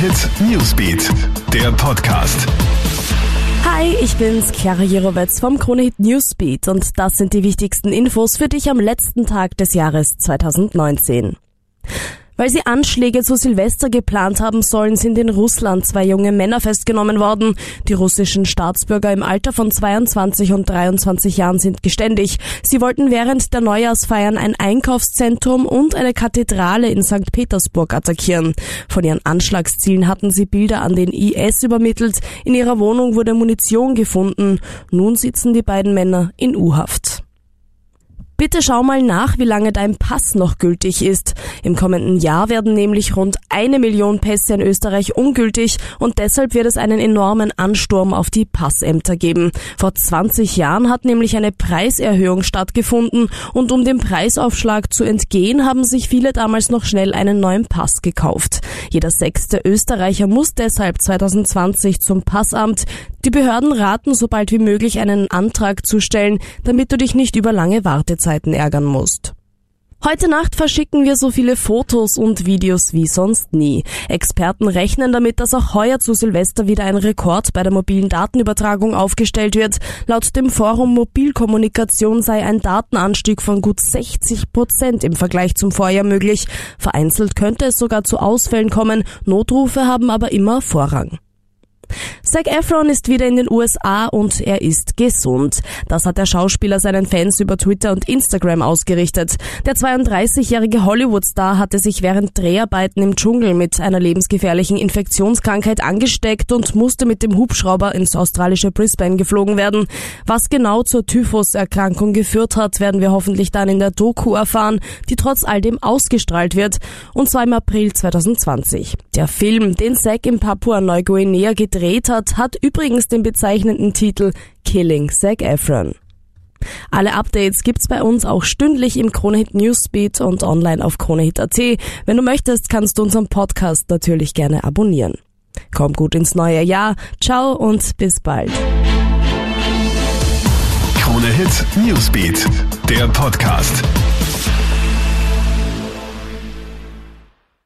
Hit Newsbeat, der Podcast. Hi, ich bin's, Chiara Jirovetz vom Kronehit Newsbeat und das sind die wichtigsten Infos für dich am letzten Tag des Jahres 2019. Weil sie Anschläge zu Silvester geplant haben sollen, sind in Russland zwei junge Männer festgenommen worden. Die russischen Staatsbürger im Alter von 22 und 23 Jahren sind geständig. Sie wollten während der Neujahrsfeiern ein Einkaufszentrum und eine Kathedrale in St. Petersburg attackieren. Von ihren Anschlagszielen hatten sie Bilder an den IS übermittelt. In ihrer Wohnung wurde Munition gefunden. Nun sitzen die beiden Männer in U-Haft. Bitte schau mal nach, wie lange dein Pass noch gültig ist. Im kommenden Jahr werden nämlich rund eine Million Pässe in Österreich ungültig und deshalb wird es einen enormen Ansturm auf die Passämter geben. Vor 20 Jahren hat nämlich eine Preiserhöhung stattgefunden und um dem Preisaufschlag zu entgehen, haben sich viele damals noch schnell einen neuen Pass gekauft. Jeder sechste Österreicher muss deshalb 2020 zum Passamt. Die Behörden raten, so bald wie möglich einen Antrag zu stellen, damit du dich nicht über lange Wartezeiten ärgern musst. Heute Nacht verschicken wir so viele Fotos und Videos wie sonst nie. Experten rechnen damit, dass auch heuer zu Silvester wieder ein Rekord bei der mobilen Datenübertragung aufgestellt wird. Laut dem Forum Mobilkommunikation sei ein Datenanstieg von gut 60 Prozent im Vergleich zum Vorjahr möglich. Vereinzelt könnte es sogar zu Ausfällen kommen. Notrufe haben aber immer Vorrang. Zac Efron ist wieder in den USA und er ist gesund. Das hat der Schauspieler seinen Fans über Twitter und Instagram ausgerichtet. Der 32-jährige Hollywood-Star hatte sich während Dreharbeiten im Dschungel mit einer lebensgefährlichen Infektionskrankheit angesteckt und musste mit dem Hubschrauber ins australische Brisbane geflogen werden. Was genau zur Typhus-Erkrankung geführt hat, werden wir hoffentlich dann in der Doku erfahren, die trotz all dem ausgestrahlt wird, und zwar im April 2020. Der Film, den Zac in Papua-Neuguinea gedreht hat, hat, hat übrigens den bezeichnenden Titel Killing Zac Efron. Alle Updates gibt's bei uns auch stündlich im Kronehit Newsbeat und online auf kronehit.at. Wenn du möchtest, kannst du unseren Podcast natürlich gerne abonnieren. Komm gut ins neue Jahr. Ciao und bis bald. Kronehit Newsbeat, der Podcast.